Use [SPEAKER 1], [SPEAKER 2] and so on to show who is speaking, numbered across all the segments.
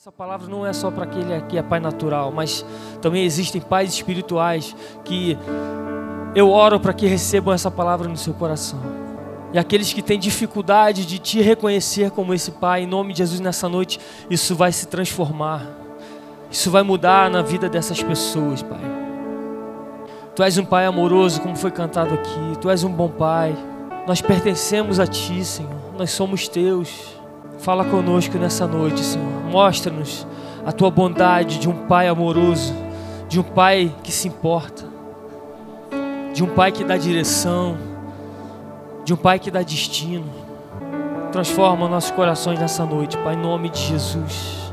[SPEAKER 1] Essa palavra não é só para aquele que é pai natural, mas também existem pais espirituais que eu oro para que recebam essa palavra no seu coração. E aqueles que têm dificuldade de te reconhecer como esse pai, em nome de Jesus nessa noite, isso vai se transformar. Isso vai mudar na vida dessas pessoas, Pai. Tu és um pai amoroso, como foi cantado aqui. Tu és um bom pai. Nós pertencemos a ti, Senhor. Nós somos teus. Fala conosco nessa noite, Senhor. Mostra-nos a tua bondade de um pai amoroso, de um pai que se importa, de um pai que dá direção, de um pai que dá destino. Transforma nossos corações nessa noite, Pai, em nome de Jesus.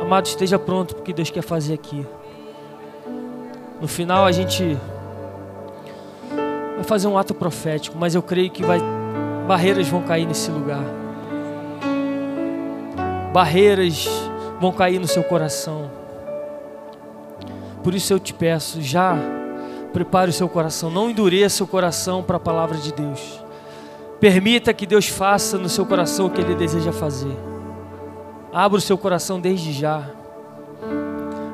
[SPEAKER 1] Amado, esteja pronto porque Deus quer fazer aqui. No final a gente vai fazer um ato profético, mas eu creio que vai barreiras vão cair nesse lugar barreiras vão cair no seu coração. Por isso eu te peço, já prepare o seu coração, não endureça o coração para a palavra de Deus. Permita que Deus faça no seu coração o que Ele deseja fazer. Abra o seu coração desde já.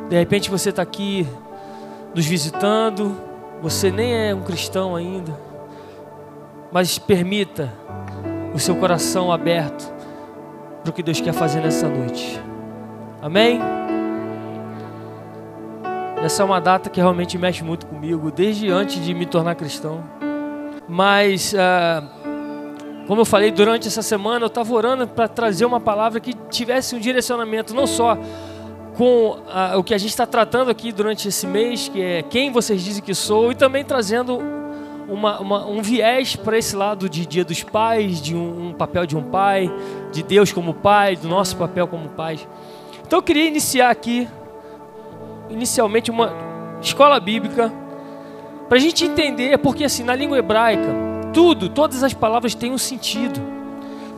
[SPEAKER 1] De repente você está aqui nos visitando, você nem é um cristão ainda, mas permita o seu coração aberto para o que Deus quer fazer nessa noite. Amém? Essa é uma data que realmente mexe muito comigo, desde antes de me tornar cristão. Mas, uh, como eu falei, durante essa semana eu estava orando para trazer uma palavra que tivesse um direcionamento, não só com uh, o que a gente está tratando aqui durante esse mês, que é quem vocês dizem que sou, e também trazendo uma, uma, um viés para esse lado de Dia dos Pais, de um, um, papel de um pai, de Deus como pai, do nosso papel como pai. Então eu queria iniciar aqui, inicialmente, uma escola bíblica, para a gente entender, porque assim, na língua hebraica, tudo, todas as palavras têm um sentido,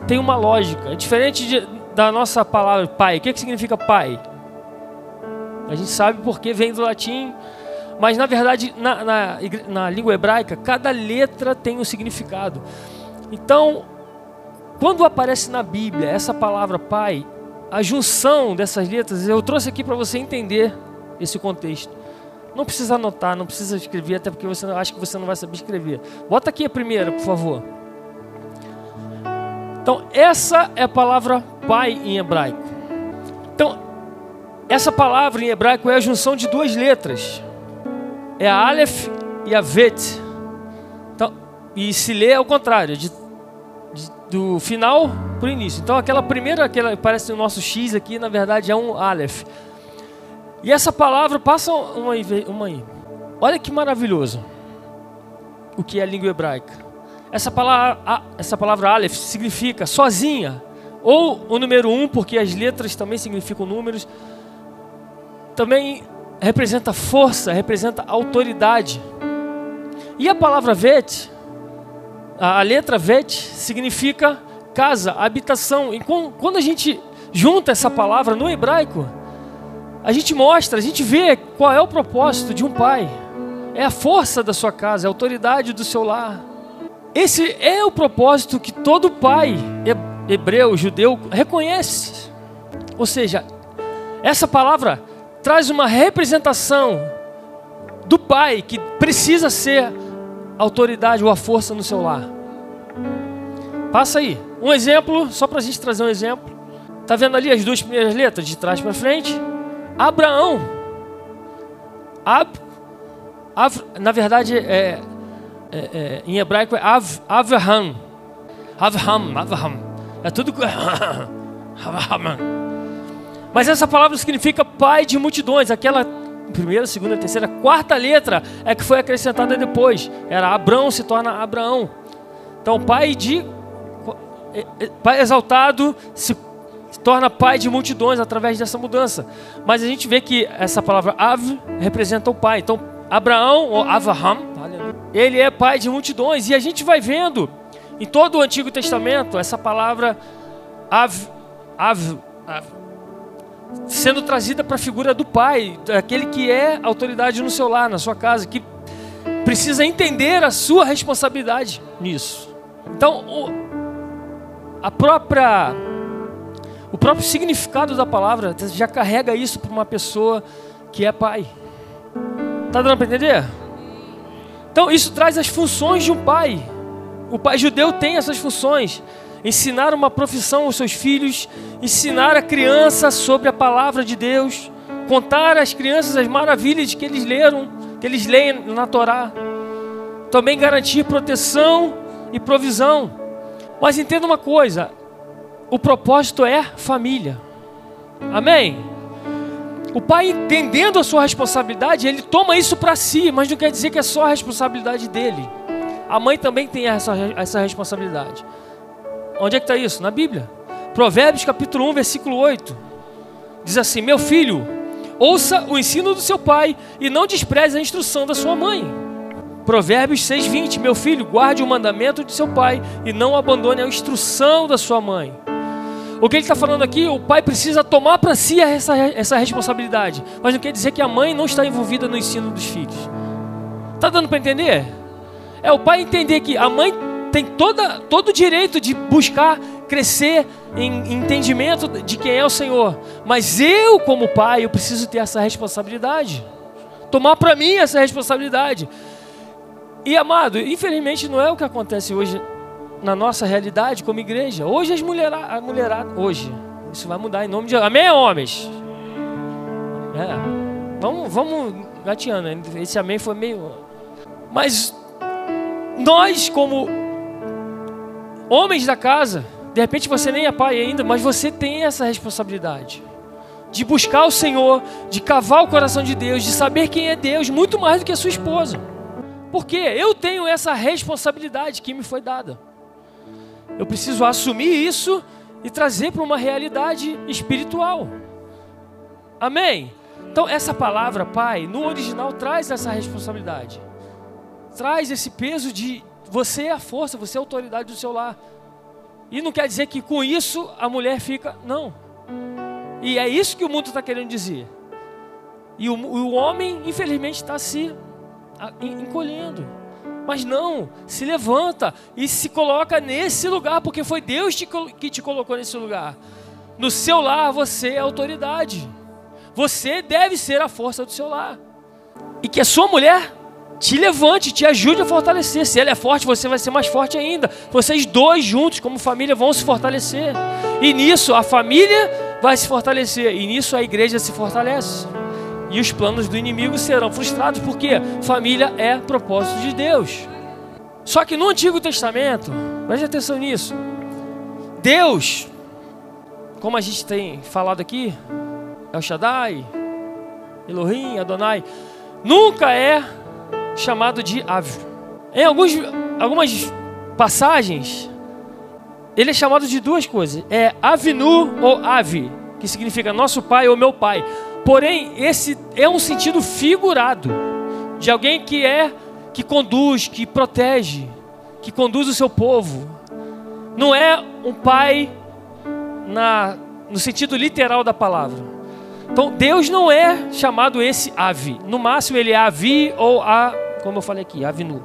[SPEAKER 1] tem uma lógica. É diferente de, da nossa palavra pai. O que, que significa pai? A gente sabe porque vem do latim mas na verdade, na, na, na língua hebraica, cada letra tem um significado. Então, quando aparece na Bíblia essa palavra pai, a junção dessas letras, eu trouxe aqui para você entender esse contexto. Não precisa anotar, não precisa escrever, até porque você acha que você não vai saber escrever. Bota aqui a primeira, por favor. Então, essa é a palavra pai em hebraico. Então, essa palavra em hebraico é a junção de duas letras é a Aleph e a Vet. Então, e se lê ao contrário, de, do final para o início. Então, aquela primeira, aquela parece o nosso X aqui, na verdade é um Aleph. E essa palavra, passa uma aí, uma aí. Olha que maravilhoso o que é a língua hebraica. Essa palavra, essa palavra Aleph significa sozinha, ou o número um, porque as letras também significam números. Também representa força, representa autoridade. E a palavra vet, a letra vet, significa casa, habitação. E quando a gente junta essa palavra no hebraico, a gente mostra, a gente vê qual é o propósito de um pai. É a força da sua casa, é a autoridade do seu lar. Esse é o propósito que todo pai hebreu, judeu, reconhece. Ou seja, essa palavra traz uma representação do pai que precisa ser autoridade ou a força no seu lar. Passa aí. Um exemplo, só para a gente trazer um exemplo. Tá vendo ali as duas primeiras letras, de trás para frente? Abraão. Ab, Av, na verdade, é, é, é, em hebraico é Av, Avraham. Avraham, Avraham. É tudo. Mas essa palavra significa pai de multidões. Aquela primeira, segunda, terceira, quarta letra é que foi acrescentada depois. Era Abraão se torna Abraão. Então, pai de é, é, pai exaltado se torna pai de multidões através dessa mudança. Mas a gente vê que essa palavra Av representa o pai. Então, Abraão ou Avraham, ele é pai de multidões. E a gente vai vendo em todo o Antigo Testamento essa palavra Av, Av, Av sendo trazida para a figura do pai, aquele que é autoridade no seu lar, na sua casa, que precisa entender a sua responsabilidade nisso. Então, o, a própria O próprio significado da palavra já carrega isso para uma pessoa que é pai. Tá dando para entender? Então isso traz as funções de um pai. O pai judeu tem essas funções: ensinar uma profissão aos seus filhos, ensinar a criança sobre a palavra de Deus, contar às crianças as maravilhas que eles leram, que eles leem na Torá. Também garantir proteção e provisão. Mas entenda uma coisa: o propósito é família. Amém? O pai, entendendo a sua responsabilidade, ele toma isso para si, mas não quer dizer que é só a responsabilidade dele. A mãe também tem essa, essa responsabilidade. Onde é que está isso? Na Bíblia. Provérbios capítulo 1, versículo 8. Diz assim: Meu filho, ouça o ensino do seu pai e não despreze a instrução da sua mãe. Provérbios 6,20: Meu filho, guarde o mandamento de seu pai e não abandone a instrução da sua mãe. O que ele está falando aqui, o pai precisa tomar para si essa, essa responsabilidade. Mas não quer dizer que a mãe não está envolvida no ensino dos filhos. Está dando para entender? É o pai entender que a mãe tem toda, todo o direito de buscar crescer em entendimento de quem é o Senhor. Mas eu, como pai, eu preciso ter essa responsabilidade. Tomar para mim essa responsabilidade. E amado, infelizmente não é o que acontece hoje na nossa realidade como igreja. Hoje as mulheradas, mulherada, hoje, isso vai mudar em nome de Amém, homens? É, vamos, vamos gateando, esse amém foi meio... Mas nós como homens da casa, de repente você nem é pai ainda, mas você tem essa responsabilidade de buscar o Senhor, de cavar o coração de Deus, de saber quem é Deus, muito mais do que a sua esposa. Porque eu tenho essa responsabilidade que me foi dada. Eu preciso assumir isso e trazer para uma realidade espiritual. Amém? Então, essa palavra, Pai, no original traz essa responsabilidade. Traz esse peso de você é a força, você é a autoridade do seu lar. E não quer dizer que com isso a mulher fica. Não. E é isso que o mundo está querendo dizer. E o, o homem, infelizmente, está se encolhendo. Mas não, se levanta e se coloca nesse lugar, porque foi Deus que te colocou nesse lugar. No seu lar você é autoridade. Você deve ser a força do seu lar. E que a sua mulher te levante, te ajude a fortalecer. Se ela é forte, você vai ser mais forte ainda. Vocês dois juntos, como família, vão se fortalecer. E nisso a família vai se fortalecer. E nisso a igreja se fortalece e os planos do inimigo serão frustrados, porque família é propósito de Deus. Só que no Antigo Testamento, preste atenção nisso, Deus, como a gente tem falado aqui, El Shaddai, Elohim, Adonai, nunca é chamado de ave. Em alguns, algumas passagens, ele é chamado de duas coisas: é Avinu ou Ave, que significa nosso pai ou meu pai. Porém, esse é um sentido figurado de alguém que é que conduz, que protege, que conduz o seu povo. Não é um pai na, no sentido literal da palavra. Então, Deus não é chamado esse ave. No máximo, ele é avi ou a, como eu falei aqui, avinu.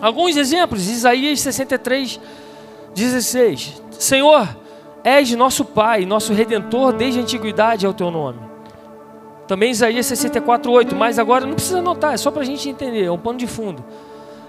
[SPEAKER 1] Alguns exemplos, Isaías 63, 16. Senhor, És nosso Pai, nosso Redentor, desde a antiguidade é o teu nome. Também Isaías 64, 8. Mas agora não precisa anotar, é só para a gente entender, é um pano de fundo.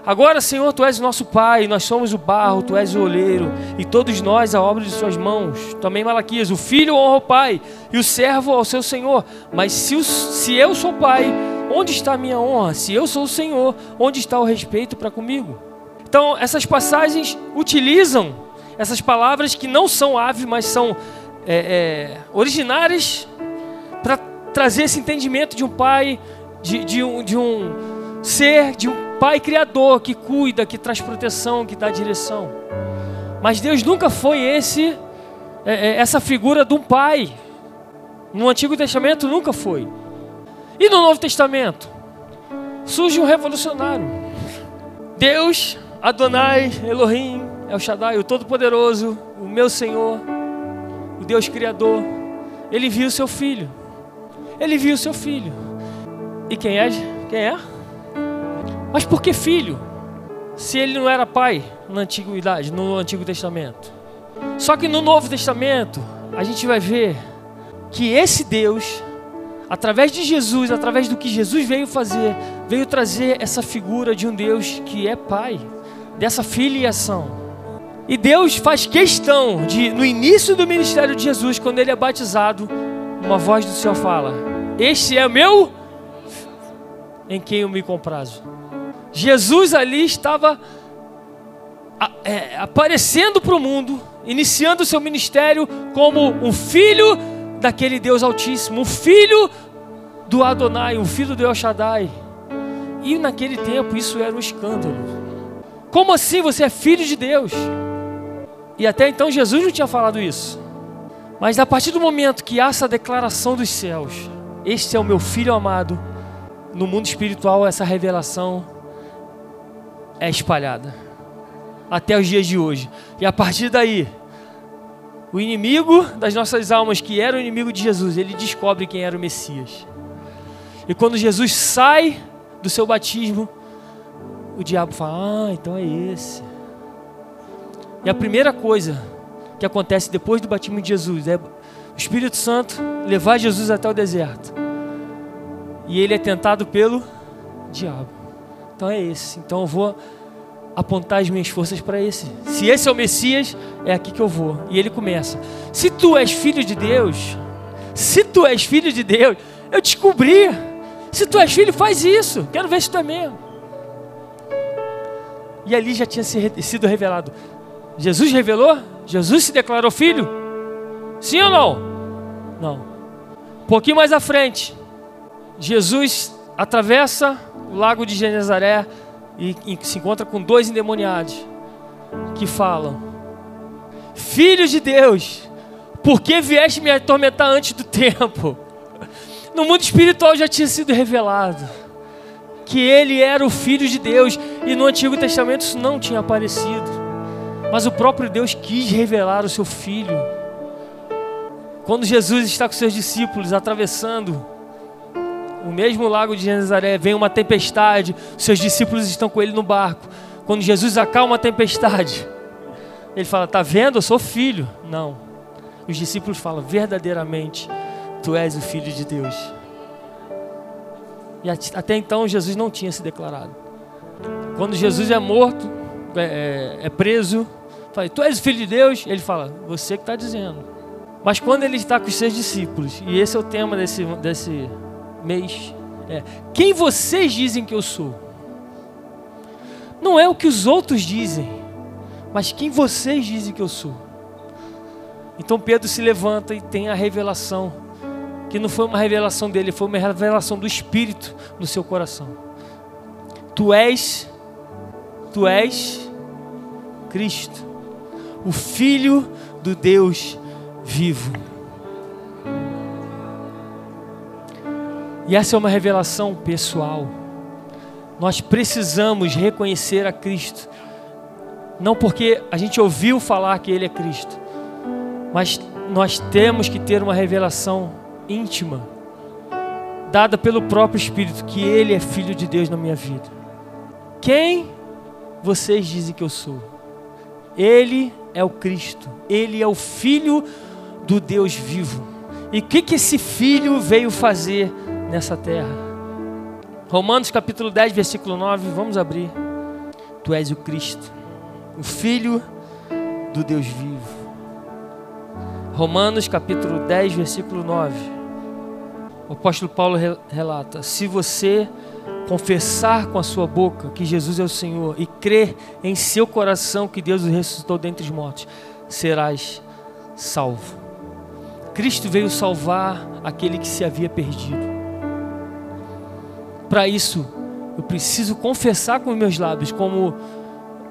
[SPEAKER 1] Agora, Senhor, Tu és nosso Pai, nós somos o barro, Tu és o oleiro, e todos nós a obra de Suas mãos. Também Malaquias, o filho honra o Pai, e o servo ao seu Senhor. Mas se, o, se eu sou Pai, onde está a minha honra? Se eu sou o Senhor, onde está o respeito para comigo? Então, essas passagens utilizam essas palavras que não são ave, mas são é, é, originárias para trazer esse entendimento de um pai, de, de, um, de um ser, de um pai criador que cuida, que traz proteção, que dá direção. Mas Deus nunca foi esse, é, é, essa figura de um pai. No Antigo Testamento nunca foi. E no Novo Testamento? Surge um revolucionário. Deus, Adonai, Elohim, El Shaddai, o Todo-Poderoso, o meu Senhor, o Deus Criador. Ele viu o seu filho. Ele viu o seu filho. E quem é? Quem é? Mas por que filho? Se ele não era pai na antiguidade, no Antigo Testamento. Só que no Novo Testamento, a gente vai ver que esse Deus, através de Jesus, através do que Jesus veio fazer, veio trazer essa figura de um Deus que é Pai, dessa filiação. E Deus faz questão de, no início do ministério de Jesus, quando ele é batizado, uma voz do céu fala: Este é meu em quem eu me comprazo. Jesus ali estava é, aparecendo para o mundo, iniciando o seu ministério como um filho daquele Deus Altíssimo, um filho do Adonai, um filho do El Shaddai. E naquele tempo isso era um escândalo. Como assim você é filho de Deus? E até então Jesus não tinha falado isso. Mas a partir do momento que há essa declaração dos céus, este é o meu filho amado, no mundo espiritual essa revelação é espalhada até os dias de hoje. E a partir daí, o inimigo das nossas almas, que era o inimigo de Jesus, ele descobre quem era o Messias. E quando Jesus sai do seu batismo, o diabo fala: Ah, então é esse. E a primeira coisa que acontece depois do batismo de Jesus é o Espírito Santo levar Jesus até o deserto. E ele é tentado pelo diabo. Então é esse. Então eu vou apontar as minhas forças para esse. Se esse é o Messias, é aqui que eu vou. E ele começa: Se tu és filho de Deus, se tu és filho de Deus, eu descobri. Se tu és filho, faz isso. Quero ver se tu é mesmo. E ali já tinha sido revelado. Jesus revelou? Jesus se declarou filho? Sim ou não? Não. Um pouquinho mais à frente, Jesus atravessa o lago de Genezaré e, e se encontra com dois endemoniados que falam: Filho de Deus, por que vieste me atormentar antes do tempo? No mundo espiritual já tinha sido revelado que ele era o Filho de Deus e no Antigo Testamento isso não tinha aparecido. Mas o próprio Deus quis revelar o seu Filho. Quando Jesus está com seus discípulos atravessando o mesmo lago de Genezaré, vem uma tempestade, seus discípulos estão com ele no barco. Quando Jesus acalma a tempestade, ele fala: Está vendo? Eu sou filho. Não. Os discípulos falam: Verdadeiramente, tu és o filho de Deus. E até então Jesus não tinha se declarado. Quando Jesus é morto, é, é, é preso, fala: Tu és o filho de Deus? Ele fala: Você que está dizendo. Mas quando ele está com os seus discípulos, e esse é o tema desse, desse mês. É, quem vocês dizem que eu sou? Não é o que os outros dizem, mas quem vocês dizem que eu sou. Então Pedro se levanta e tem a revelação, que não foi uma revelação dele, foi uma revelação do Espírito no seu coração. Tu és, tu és Cristo, o Filho do Deus vivo. E essa é uma revelação pessoal. Nós precisamos reconhecer a Cristo, não porque a gente ouviu falar que Ele é Cristo, mas nós temos que ter uma revelação íntima, dada pelo próprio Espírito, que Ele é Filho de Deus na minha vida. Quem vocês dizem que eu sou? Ele é o Cristo, Ele é o Filho do Deus vivo. E o que, que esse Filho veio fazer nessa terra. Romanos capítulo 10, versículo 9, vamos abrir. Tu és o Cristo, o Filho do Deus vivo. Romanos capítulo 10, versículo 9. O apóstolo Paulo relata: Se você confessar com a sua boca que Jesus é o Senhor e crer em seu coração que Deus o ressuscitou dentre os mortos, serás salvo. Cristo veio salvar aquele que se havia perdido. Para isso, eu preciso confessar com meus lábios, como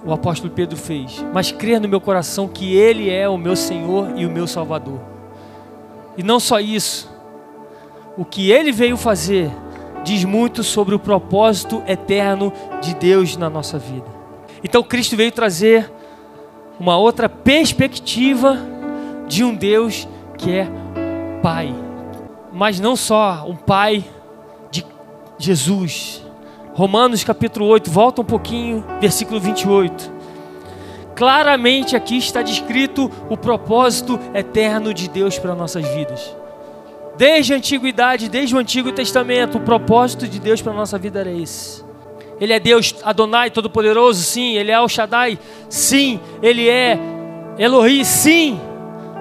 [SPEAKER 1] o apóstolo Pedro fez, mas crer no meu coração que Ele é o meu Senhor e o meu Salvador. E não só isso, o que Ele veio fazer diz muito sobre o propósito eterno de Deus na nossa vida. Então Cristo veio trazer uma outra perspectiva de um Deus que é Pai, mas não só um Pai Jesus. Romanos capítulo 8, volta um pouquinho, versículo 28. claramente aqui está descrito o propósito eterno de Deus para nossas vidas. Desde a antiguidade, desde o Antigo Testamento, o propósito de Deus para nossa vida era esse. Ele é Deus Adonai Todo-Poderoso, sim. Ele é El Shaddai, sim. Ele é Elohim, sim.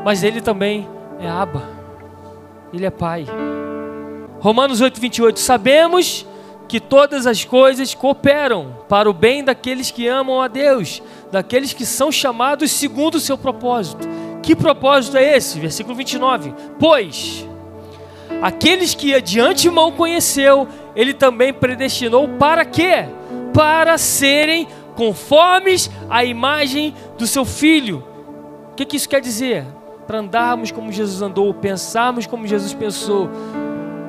[SPEAKER 1] Mas ele também é Abba. Ele é Pai. Romanos 8, 28. Sabemos que todas as coisas cooperam para o bem daqueles que amam a Deus, daqueles que são chamados segundo o seu propósito. Que propósito é esse? Versículo 29. Pois aqueles que de antemão conheceu, ele também predestinou para quê? Para serem conformes à imagem do seu filho. O que, que isso quer dizer? Para andarmos como Jesus andou, pensarmos como Jesus pensou,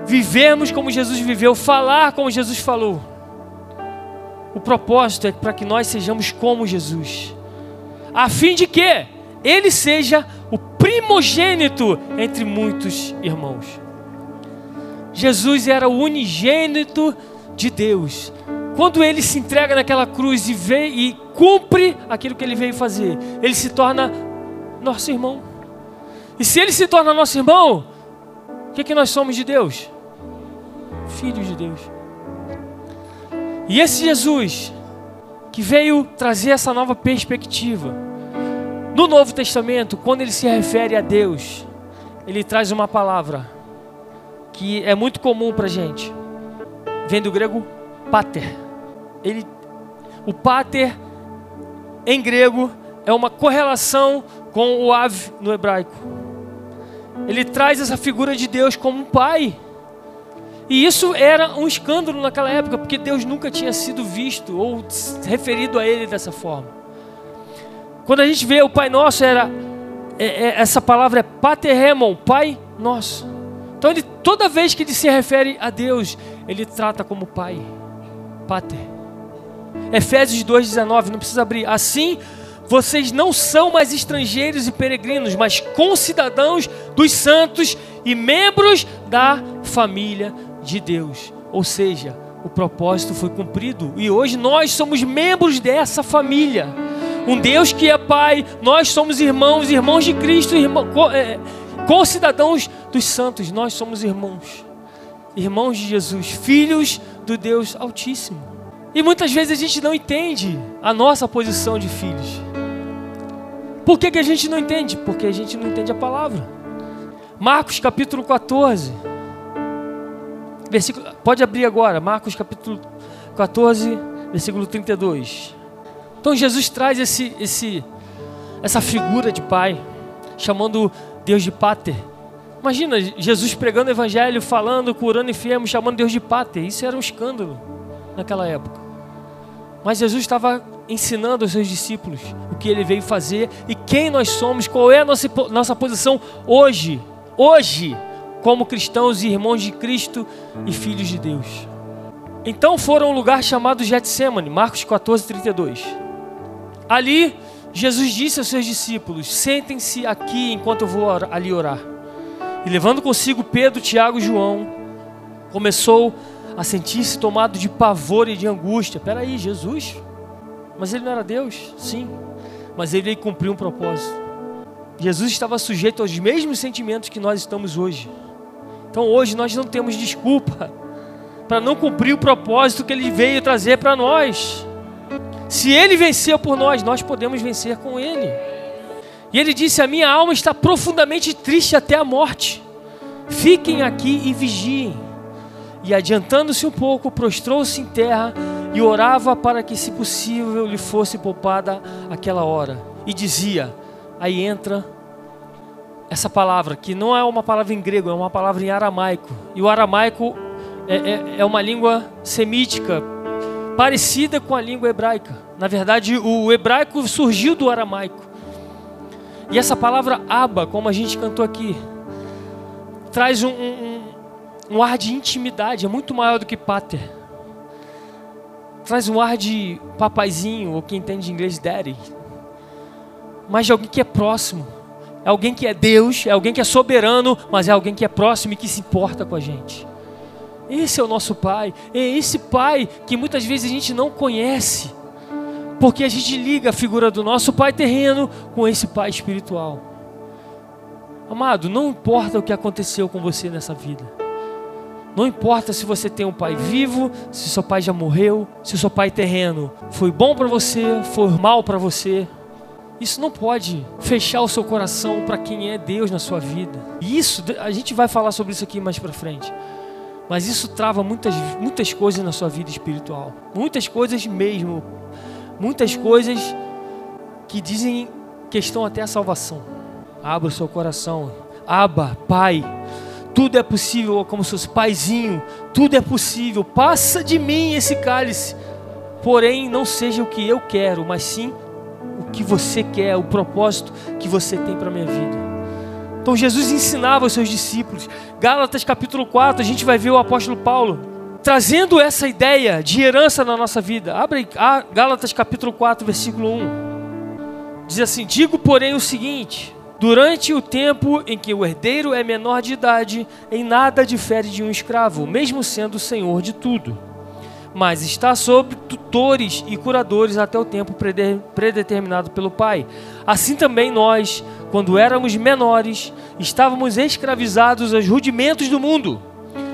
[SPEAKER 1] vivermos como Jesus viveu, falar como Jesus falou. O propósito é para que nós sejamos como Jesus, a fim de que Ele seja o primogênito entre muitos irmãos. Jesus era o unigênito de Deus. Quando ele se entrega naquela cruz e vê e cumpre aquilo que ele veio fazer, ele se torna nosso irmão. E se ele se torna nosso irmão, que, que nós somos de Deus? Filhos de Deus. E esse Jesus, que veio trazer essa nova perspectiva, no Novo Testamento, quando ele se refere a Deus, ele traz uma palavra que é muito comum para gente. Vem do grego pater. Ele, o pater, em grego, é uma correlação com o ave no hebraico. Ele traz essa figura de Deus como um pai. E isso era um escândalo naquela época, porque Deus nunca tinha sido visto ou referido a ele dessa forma. Quando a gente vê o Pai Nosso, era é, é, essa palavra é paterremon, Pai Nosso. Então, ele, toda vez que ele se refere a Deus, ele trata como Pai, Pater. Efésios 2,19, não precisa abrir. Assim, vocês não são mais estrangeiros e peregrinos, mas concidadãos dos santos e membros da família de Deus. Ou seja, o propósito foi cumprido e hoje nós somos membros dessa família. Um Deus que é Pai, nós somos irmãos, irmãos de Cristo, irmão, é, concidadãos dos santos, nós somos irmãos, irmãos de Jesus, filhos do Deus Altíssimo. E muitas vezes a gente não entende a nossa posição de filhos. Por que, que a gente não entende? Porque a gente não entende a palavra. Marcos capítulo 14. Versículo, pode abrir agora, Marcos capítulo 14, versículo 32. Então Jesus traz esse, esse, essa figura de pai, chamando Deus de Pater. Imagina Jesus pregando o evangelho, falando, curando enfermos, chamando Deus de Pater. Isso era um escândalo naquela época. Mas Jesus estava ensinando aos seus discípulos o que ele veio fazer e quem nós somos, qual é a nossa, nossa posição hoje, hoje, como cristãos e irmãos de Cristo e filhos de Deus. Então foram a um lugar chamado Getsemane, Marcos 14, 32. Ali Jesus disse aos seus discípulos: Sentem-se aqui enquanto eu vou ali orar. E levando consigo Pedro, Tiago e João, começou a sentir-se tomado de pavor e de angústia. Peraí, Jesus? Mas ele não era Deus? Sim. Mas ele veio cumprir um propósito. Jesus estava sujeito aos mesmos sentimentos que nós estamos hoje. Então hoje nós não temos desculpa para não cumprir o propósito que ele veio trazer para nós. Se ele venceu por nós, nós podemos vencer com ele. E ele disse: A minha alma está profundamente triste até a morte. Fiquem aqui e vigiem. E adiantando-se um pouco, prostrou-se em terra e orava para que, se possível, lhe fosse poupada aquela hora. E dizia: Aí entra essa palavra, que não é uma palavra em grego, é uma palavra em aramaico. E o aramaico é, é, é uma língua semítica parecida com a língua hebraica. Na verdade, o hebraico surgiu do aramaico. E essa palavra aba, como a gente cantou aqui, traz um, um, um ar de intimidade, é muito maior do que pater. Traz um ar de papaizinho, ou quem entende inglês, daddy. Mas de alguém que é próximo. É alguém que é Deus, é alguém que é soberano, mas é alguém que é próximo e que se importa com a gente. Esse é o nosso Pai. É esse Pai que muitas vezes a gente não conhece. Porque a gente liga a figura do nosso pai terreno com esse pai espiritual. Amado, não importa o que aconteceu com você nessa vida. Não importa se você tem um pai vivo, se seu pai já morreu, se seu pai terreno foi bom para você, foi mal para você. Isso não pode fechar o seu coração para quem é Deus na sua vida. E isso, a gente vai falar sobre isso aqui mais para frente. Mas isso trava muitas, muitas coisas na sua vida espiritual. Muitas coisas mesmo. Muitas coisas que dizem questão até a salvação. Abra o seu coração. Aba, Pai. Tudo é possível, como seus paizinho. Tudo é possível. Passa de mim esse cálice. Porém, não seja o que eu quero, mas sim o que você quer, o propósito que você tem para minha vida. Então Jesus ensinava os seus discípulos. Gálatas capítulo 4, a gente vai ver o apóstolo Paulo trazendo essa ideia de herança na nossa vida. Abre aí, Gálatas capítulo 4, versículo 1. Diz assim: Digo, porém, o seguinte: durante o tempo em que o herdeiro é menor de idade, em nada difere de um escravo, mesmo sendo o senhor de tudo mas está sob tutores e curadores até o tempo predeterminado pelo Pai. Assim também nós, quando éramos menores, estávamos escravizados aos rudimentos do mundo.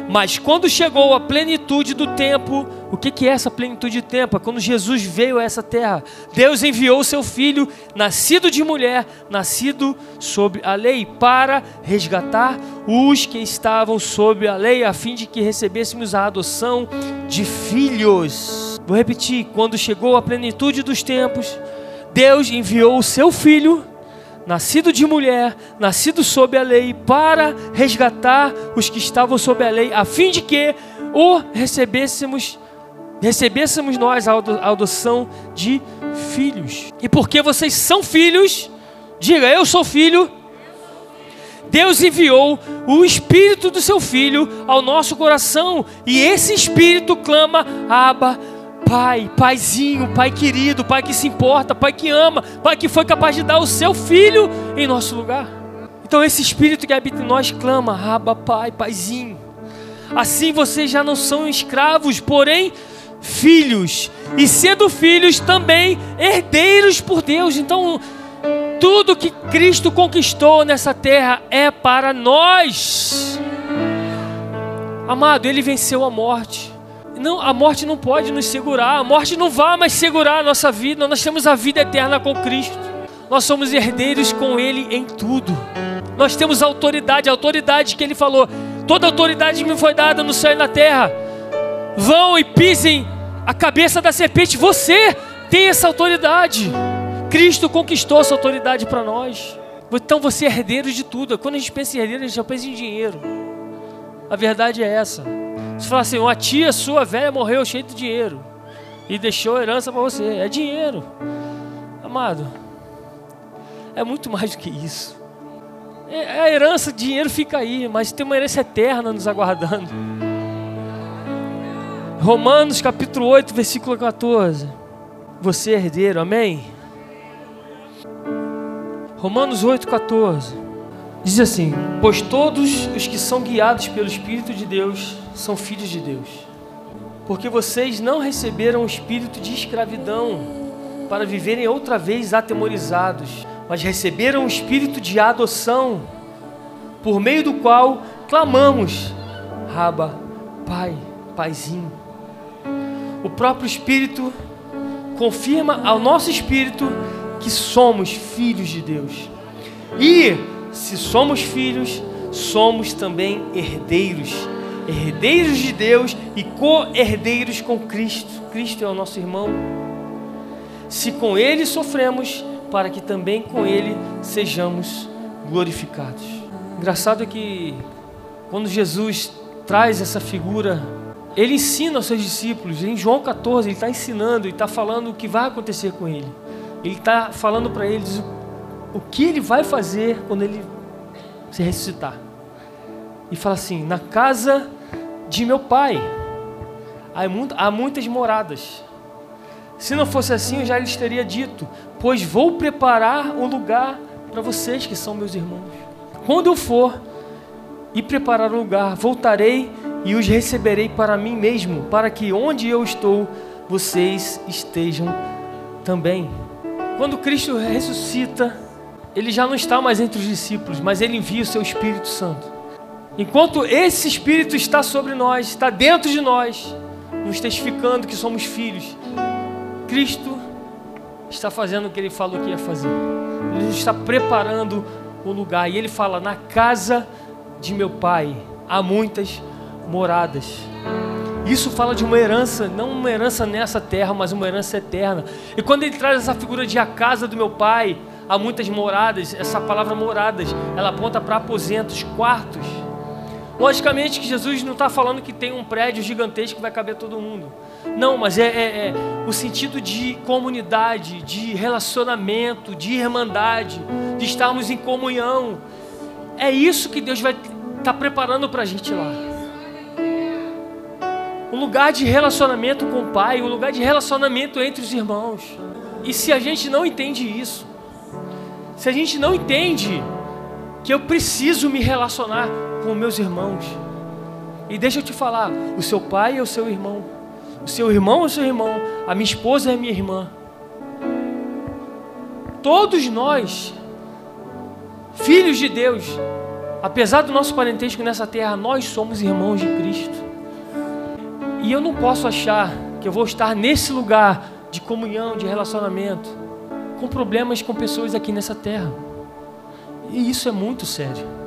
[SPEAKER 1] Mas quando chegou a plenitude do tempo, o que, é essa plenitude de tempo? É quando Jesus veio a essa terra. Deus enviou o seu filho, nascido de mulher, nascido sob a lei, para resgatar os que estavam sob a lei, a fim de que recebêssemos a adoção de filhos. Vou repetir: quando chegou a plenitude dos tempos, Deus enviou o seu filho nascido de mulher, nascido sob a lei, para resgatar os que estavam sob a lei, a fim de que o recebêssemos, recebêssemos nós a adoção de filhos. E porque vocês são filhos, diga, eu sou filho. Deus enviou o Espírito do seu Filho ao nosso coração, e esse Espírito clama: Abba, Pai, paizinho, pai querido, pai que se importa, pai que ama, pai que foi capaz de dar o seu filho em nosso lugar. Então esse espírito que habita em nós clama: Raba, pai, paizinho. Assim vocês já não são escravos, porém filhos, e sendo filhos também herdeiros por Deus. Então, tudo que Cristo conquistou nessa terra é para nós. Amado, ele venceu a morte. Não, a morte não pode nos segurar, a morte não vai mais segurar a nossa vida. Nós temos a vida eterna com Cristo. Nós somos herdeiros com Ele em tudo. Nós temos autoridade, a autoridade que Ele falou. Toda autoridade me foi dada no céu e na terra. Vão e pisem a cabeça da serpente. Você tem essa autoridade. Cristo conquistou essa autoridade para nós. Então você é herdeiro de tudo. Quando a gente pensa em herdeiro, a gente já pensa em dinheiro. A verdade é essa. Você fala assim, uma tia sua velha morreu cheia de dinheiro e deixou herança para você. É dinheiro. Amado, é muito mais do que isso. É, a herança, dinheiro fica aí, mas tem uma herança eterna nos aguardando. Romanos capítulo 8, versículo 14. Você é herdeiro, amém? Romanos 8, 14. Diz assim: Pois todos os que são guiados pelo Espírito de Deus são filhos de Deus. Porque vocês não receberam o espírito de escravidão para viverem outra vez atemorizados, mas receberam o espírito de adoção, por meio do qual clamamos: Raba, Pai, Paizinho. O próprio Espírito confirma ao nosso espírito que somos filhos de Deus. E se somos filhos, somos também herdeiros herdeiros de Deus e co-herdeiros com Cristo. Cristo é o nosso irmão. Se com Ele sofremos, para que também com Ele sejamos glorificados. Engraçado é que quando Jesus traz essa figura, ele ensina aos seus discípulos. Em João 14, ele está ensinando e está falando o que vai acontecer com ele. Ele está falando para eles o que ele vai fazer quando ele se ressuscitar. E fala assim: na casa de meu pai. Há muitas moradas. Se não fosse assim, eu já lhes teria dito: Pois vou preparar um lugar para vocês que são meus irmãos. Quando eu for e preparar um lugar, voltarei e os receberei para mim mesmo, para que onde eu estou, vocês estejam também. Quando Cristo ressuscita, ele já não está mais entre os discípulos, mas ele envia o seu Espírito Santo. Enquanto esse Espírito está sobre nós, está dentro de nós, nos testificando que somos filhos, Cristo está fazendo o que ele falou que ia fazer. Ele está preparando o lugar. E ele fala: Na casa de meu pai há muitas moradas. Isso fala de uma herança, não uma herança nessa terra, mas uma herança eterna. E quando ele traz essa figura de a casa do meu pai, há muitas moradas, essa palavra moradas, ela aponta para aposentos, quartos. Logicamente que Jesus não está falando que tem um prédio gigantesco que vai caber todo mundo. Não, mas é, é, é, o sentido de comunidade, de relacionamento, de irmandade, de estarmos em comunhão. É isso que Deus vai estar tá preparando para a gente lá. Um lugar de relacionamento com o Pai, um lugar de relacionamento entre os irmãos. E se a gente não entende isso, se a gente não entende que eu preciso me relacionar com meus irmãos, e deixa eu te falar, o seu pai é o seu irmão, o seu irmão é o seu irmão, a minha esposa é minha irmã. Todos nós, filhos de Deus, apesar do nosso parentesco nessa terra, nós somos irmãos de Cristo. E eu não posso achar que eu vou estar nesse lugar de comunhão, de relacionamento, com problemas com pessoas aqui nessa terra. E isso é muito sério.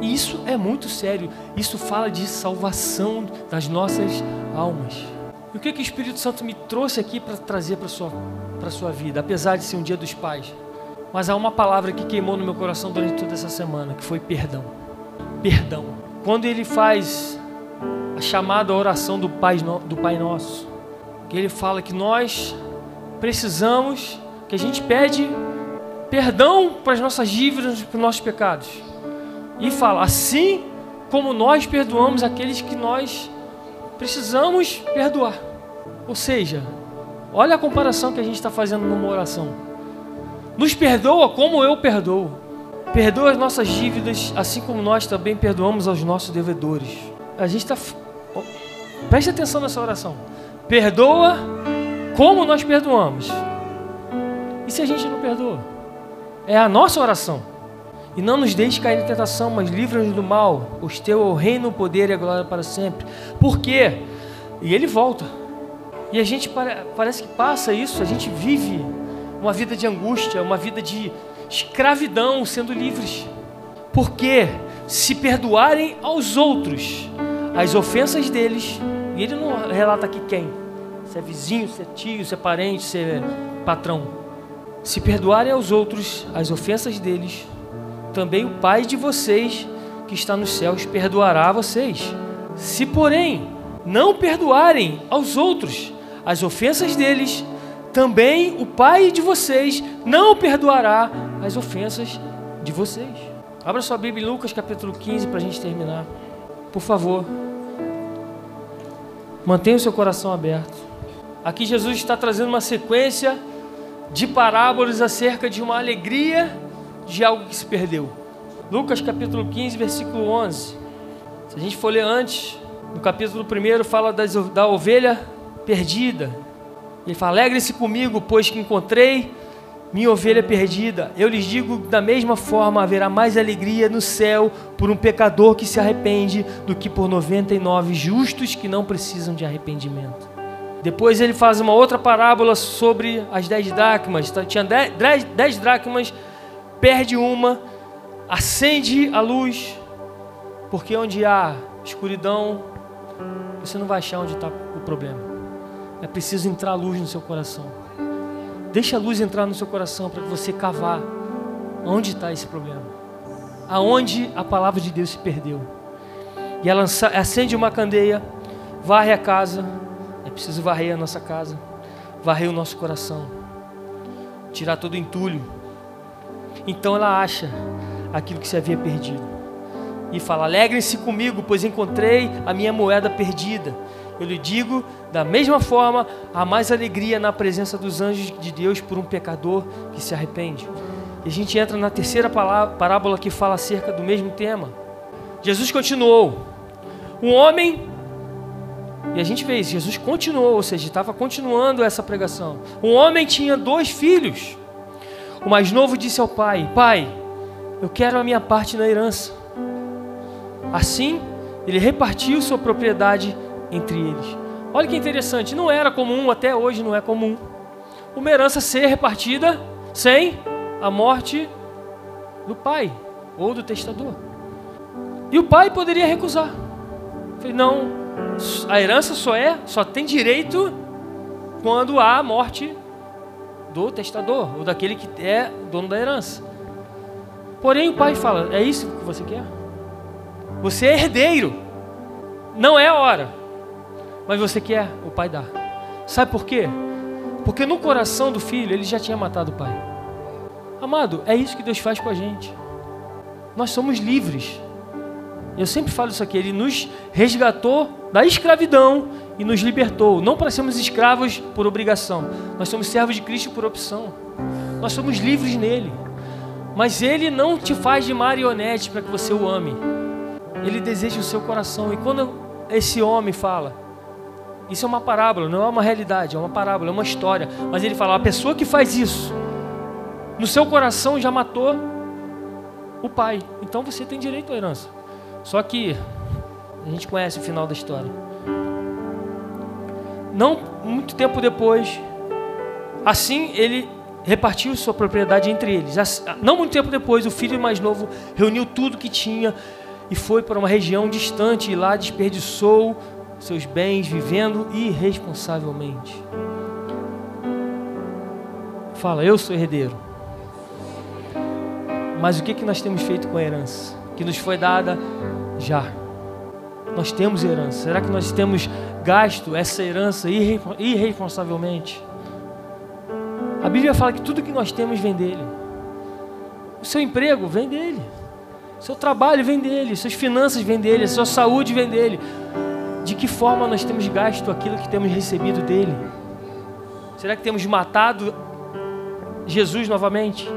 [SPEAKER 1] E isso é muito sério. Isso fala de salvação das nossas almas. E o que, que o Espírito Santo me trouxe aqui para trazer para a sua, sua vida, apesar de ser um dia dos pais? Mas há uma palavra que queimou no meu coração durante toda essa semana, que foi perdão. Perdão. Quando ele faz a chamada oração do Pai, do Pai Nosso, que ele fala que nós precisamos, que a gente pede perdão para as nossas dívidas, para os nossos pecados. E fala, assim como nós perdoamos aqueles que nós precisamos perdoar. Ou seja, olha a comparação que a gente está fazendo numa oração. Nos perdoa como eu perdoo. Perdoa as nossas dívidas, assim como nós também perdoamos aos nossos devedores. A gente está. Preste atenção nessa oração. Perdoa como nós perdoamos. E se a gente não perdoa? É a nossa oração. E não nos deixe cair em tentação, mas livra-nos do mal. Pois teu é o reino, o poder e a glória para sempre. Por quê? E ele volta. E a gente parece que passa isso, a gente vive uma vida de angústia, uma vida de escravidão, sendo livres. Porque se perdoarem aos outros as ofensas deles, e ele não relata aqui quem, se é vizinho, se é tio, se é parente, se é patrão. Se perdoarem aos outros as ofensas deles, também o Pai de vocês que está nos céus perdoará a vocês. Se, porém, não perdoarem aos outros as ofensas deles, também o Pai de vocês não perdoará as ofensas de vocês. Abra sua Bíblia em Lucas capítulo 15 para a gente terminar. Por favor. Mantenha o seu coração aberto. Aqui Jesus está trazendo uma sequência de parábolas acerca de uma alegria de algo que se perdeu. Lucas capítulo 15, versículo 11. Se a gente for ler antes, no capítulo 1 fala das, da ovelha perdida. Ele fala: Alegre-se comigo, pois que encontrei minha ovelha perdida. Eu lhes digo: da mesma forma haverá mais alegria no céu por um pecador que se arrepende do que por 99 justos que não precisam de arrependimento. Depois ele faz uma outra parábola sobre as dez dracmas. Tinha dez, dez dracmas perde uma, acende a luz, porque onde há escuridão, você não vai achar onde está o problema. É preciso entrar a luz no seu coração. Deixa a luz entrar no seu coração para que você cavar onde está esse problema. Aonde a palavra de Deus se perdeu. E ela acende uma candeia, varre a casa. É preciso varrer a nossa casa, varrer o nosso coração, tirar todo o entulho então ela acha aquilo que se havia perdido. E fala: Alegrem-se comigo, pois encontrei a minha moeda perdida. Eu lhe digo, da mesma forma, há mais alegria na presença dos anjos de Deus por um pecador que se arrepende. E a gente entra na terceira parábola que fala acerca do mesmo tema. Jesus continuou: Um homem E a gente vê isso, Jesus continuou, ou seja, estava continuando essa pregação. Um homem tinha dois filhos. O mais novo disse ao pai: Pai, eu quero a minha parte na herança. Assim, ele repartiu sua propriedade entre eles. Olha que interessante, não era comum, até hoje não é comum, uma herança ser repartida sem a morte do pai ou do testador. E o pai poderia recusar. Falei, não, a herança só é, só tem direito quando há a morte do testador ou daquele que é dono da herança. Porém, o pai fala: É isso que você quer? Você é herdeiro, não é a hora, mas você quer, o pai dá. Sabe por quê? Porque no coração do filho ele já tinha matado o pai. Amado, é isso que Deus faz com a gente. Nós somos livres. Eu sempre falo isso aqui, ele nos resgatou da escravidão e nos libertou, não para sermos escravos por obrigação. Nós somos servos de Cristo por opção. Nós somos livres nele. Mas ele não te faz de marionete para que você o ame. Ele deseja o seu coração. E quando esse homem fala, isso é uma parábola, não é uma realidade, é uma parábola, é uma história. Mas ele fala: a pessoa que faz isso, no seu coração já matou o pai. Então você tem direito à herança. Só que a gente conhece o final da história. Não muito tempo depois, assim ele repartiu sua propriedade entre eles. Não muito tempo depois, o filho mais novo reuniu tudo que tinha e foi para uma região distante e lá desperdiçou seus bens vivendo irresponsavelmente. Fala, eu sou herdeiro. Mas o que, que nós temos feito com a herança? Que nos foi dada já. Nós temos herança. Será que nós temos gasto essa herança irresponsavelmente? A Bíblia fala que tudo que nós temos vem dele. O seu emprego vem dele. O seu trabalho vem dele. Suas finanças vêm dele. A sua saúde vem dele. De que forma nós temos gasto aquilo que temos recebido dele? Será que temos matado Jesus novamente?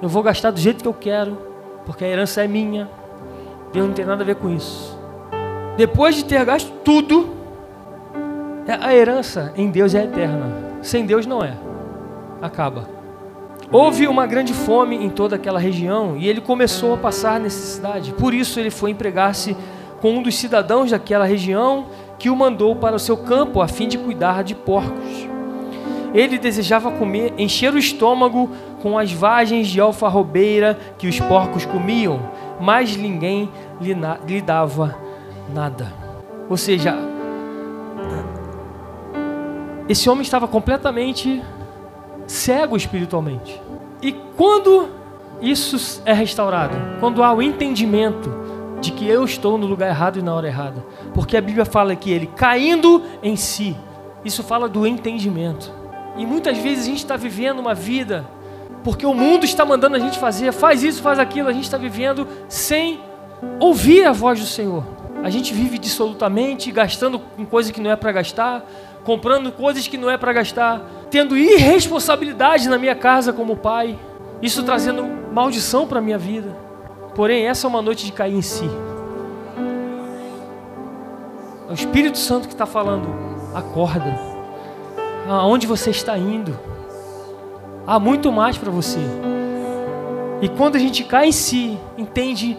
[SPEAKER 1] Eu vou gastar do jeito que eu quero, porque a herança é minha. Deus não tem nada a ver com isso. Depois de ter gasto tudo, é, a herança em Deus é eterna. Sem Deus não é. Acaba. Houve uma grande fome em toda aquela região e ele começou a passar necessidade. Por isso ele foi empregar-se com um dos cidadãos daquela região que o mandou para o seu campo a fim de cuidar de porcos. Ele desejava comer, encher o estômago com as vagens de alfarrobeira que os porcos comiam, mas ninguém lhe, lhe dava nada. Ou seja, esse homem estava completamente cego espiritualmente. E quando isso é restaurado, quando há o entendimento de que eu estou no lugar errado e na hora errada, porque a Bíblia fala que ele caindo em si, isso fala do entendimento. E muitas vezes a gente está vivendo uma vida porque o mundo está mandando a gente fazer, faz isso, faz aquilo, a gente está vivendo sem ouvir a voz do Senhor. A gente vive dissolutamente, gastando com coisas que não é para gastar, comprando coisas que não é para gastar, tendo irresponsabilidade na minha casa como pai, isso trazendo maldição para minha vida. Porém, essa é uma noite de cair em si. É o Espírito Santo que está falando: acorda. Aonde você está indo? Há muito mais para você. E quando a gente cai em si, entende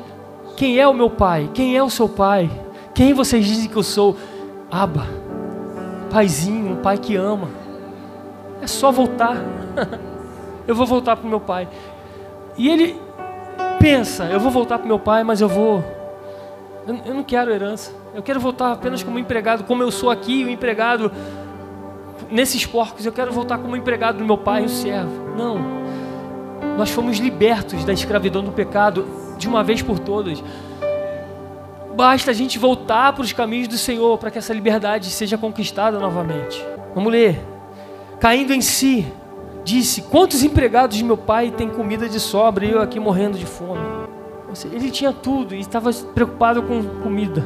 [SPEAKER 1] quem é o meu pai, quem é o seu pai, quem vocês dizem que eu sou? Aba, paizinho, um pai que ama. É só voltar. eu vou voltar para o meu pai. E ele pensa: eu vou voltar para o meu pai, mas eu vou. Eu não quero herança. Eu quero voltar apenas como empregado, como eu sou aqui, o empregado nesses porcos, eu quero voltar como empregado do meu pai, o servo. Não. Nós fomos libertos da escravidão do pecado de uma vez por todas. Basta a gente voltar para os caminhos do Senhor para que essa liberdade seja conquistada novamente. Vamos ler. Caindo em si, disse: Quantos empregados de meu pai têm comida de sobra e eu aqui morrendo de fome? Ele tinha tudo e estava preocupado com comida.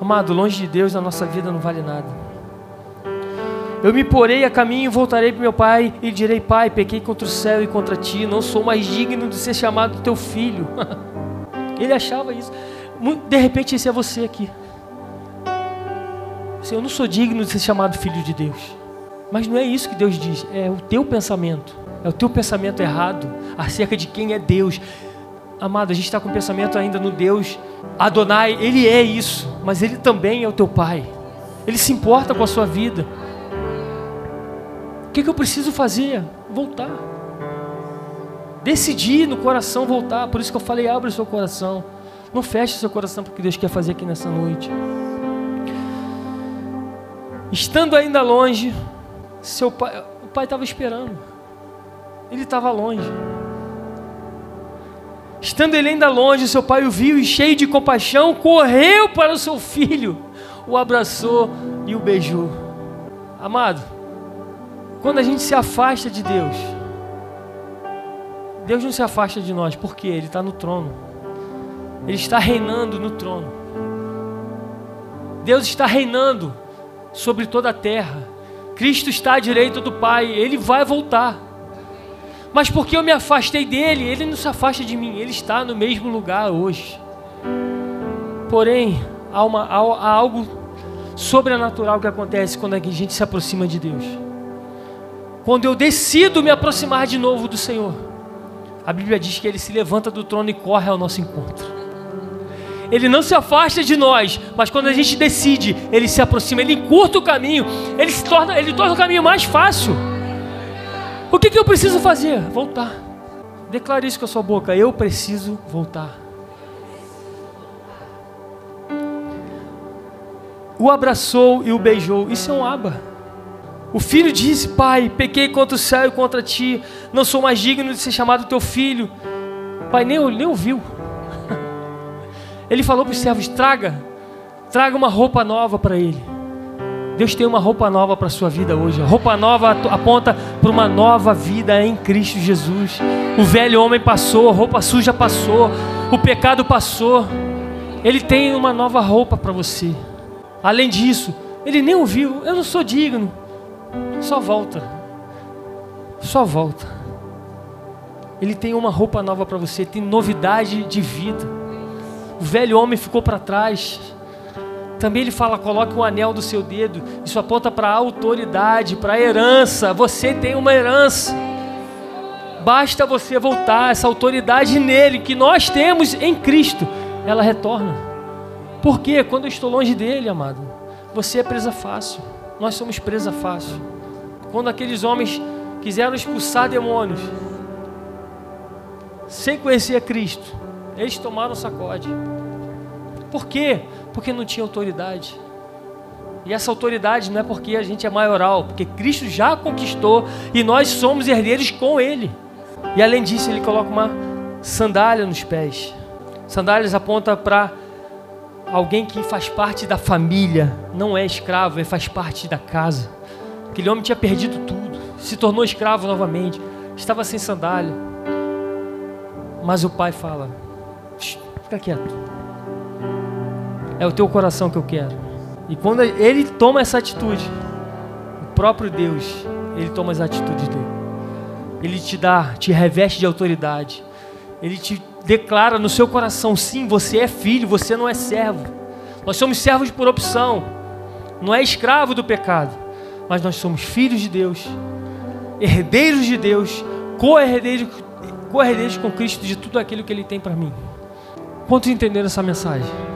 [SPEAKER 1] Amado, longe de Deus, a nossa vida não vale nada. Eu me porei a caminho e voltarei para meu pai e direi: Pai, pequei contra o céu e contra ti, não sou mais digno de ser chamado teu filho. Ele achava isso. De repente, esse é você aqui. Assim, eu não sou digno de ser chamado filho de Deus. Mas não é isso que Deus diz, é o teu pensamento. É o teu pensamento errado acerca de quem é Deus. Amado, a gente está com o pensamento ainda no Deus Adonai, Ele é isso, mas Ele também é o teu Pai. Ele se importa com a sua vida. Que, que eu preciso fazer? Voltar. Decidir no coração voltar. Por isso que eu falei: abre o seu coração. Não feche o seu coração para o que Deus quer fazer aqui nessa noite. Estando ainda longe, seu pai, o pai estava esperando. Ele estava longe. Estando ele ainda longe, seu pai o viu e, cheio de compaixão, correu para o seu filho, o abraçou e o beijou. Amado, quando a gente se afasta de Deus, Deus não se afasta de nós, porque Ele está no trono, Ele está reinando no trono. Deus está reinando sobre toda a terra. Cristo está à direita do Pai, Ele vai voltar. Mas porque eu me afastei dele, ele não se afasta de mim, ele está no mesmo lugar hoje. Porém, há, uma, há, há algo sobrenatural que acontece quando a gente se aproxima de Deus. Quando eu decido me aproximar de novo do Senhor, a Bíblia diz que ele se levanta do trono e corre ao nosso encontro. Ele não se afasta de nós, mas quando a gente decide, ele se aproxima, ele encurta o caminho, ele se torna, ele torna o caminho mais fácil. O que, que eu preciso fazer? Voltar. Declare isso com a sua boca. Eu preciso voltar. O abraçou e o beijou. Isso é um aba. O filho disse: Pai, pequei contra o céu e contra ti. Não sou mais digno de ser chamado teu filho. Pai nem, nem ouviu. Ele falou para os servos: Traga, traga uma roupa nova para ele. Deus tem uma roupa nova para a sua vida hoje. A roupa nova aponta para uma nova vida em Cristo Jesus. O velho homem passou, a roupa suja passou, o pecado passou. Ele tem uma nova roupa para você. Além disso, ele nem ouviu. Eu não sou digno. Só volta. Só volta. Ele tem uma roupa nova para você, tem novidade de vida. O velho homem ficou para trás. Também ele fala: coloque um anel do seu dedo. Isso aponta para a autoridade, para a herança. Você tem uma herança. Basta você voltar, essa autoridade nele, que nós temos em Cristo, ela retorna. Por quê? Quando eu estou longe dele, amado, você é presa fácil. Nós somos presa fácil. Quando aqueles homens quiseram expulsar demônios, sem conhecer a Cristo, eles tomaram sacode. Por quê? Porque não tinha autoridade. E essa autoridade não é porque a gente é maioral, porque Cristo já conquistou e nós somos herdeiros com Ele. E além disso, Ele coloca uma sandália nos pés. Sandálias aponta para alguém que faz parte da família, não é escravo, ele faz parte da casa. Aquele homem tinha perdido tudo, se tornou escravo novamente, estava sem sandália. Mas o pai fala: fica quieto é o teu coração que eu quero. E quando ele toma essa atitude, o próprio Deus, ele toma as atitudes dele. Ele te dá, te reveste de autoridade. Ele te declara no seu coração: sim, você é filho, você não é servo. Nós somos servos por opção, não é escravo do pecado, mas nós somos filhos de Deus, herdeiros de Deus, co-herdeiros, co-herdeiros com Cristo de tudo aquilo que Ele tem para mim. Quantos entenderam essa mensagem?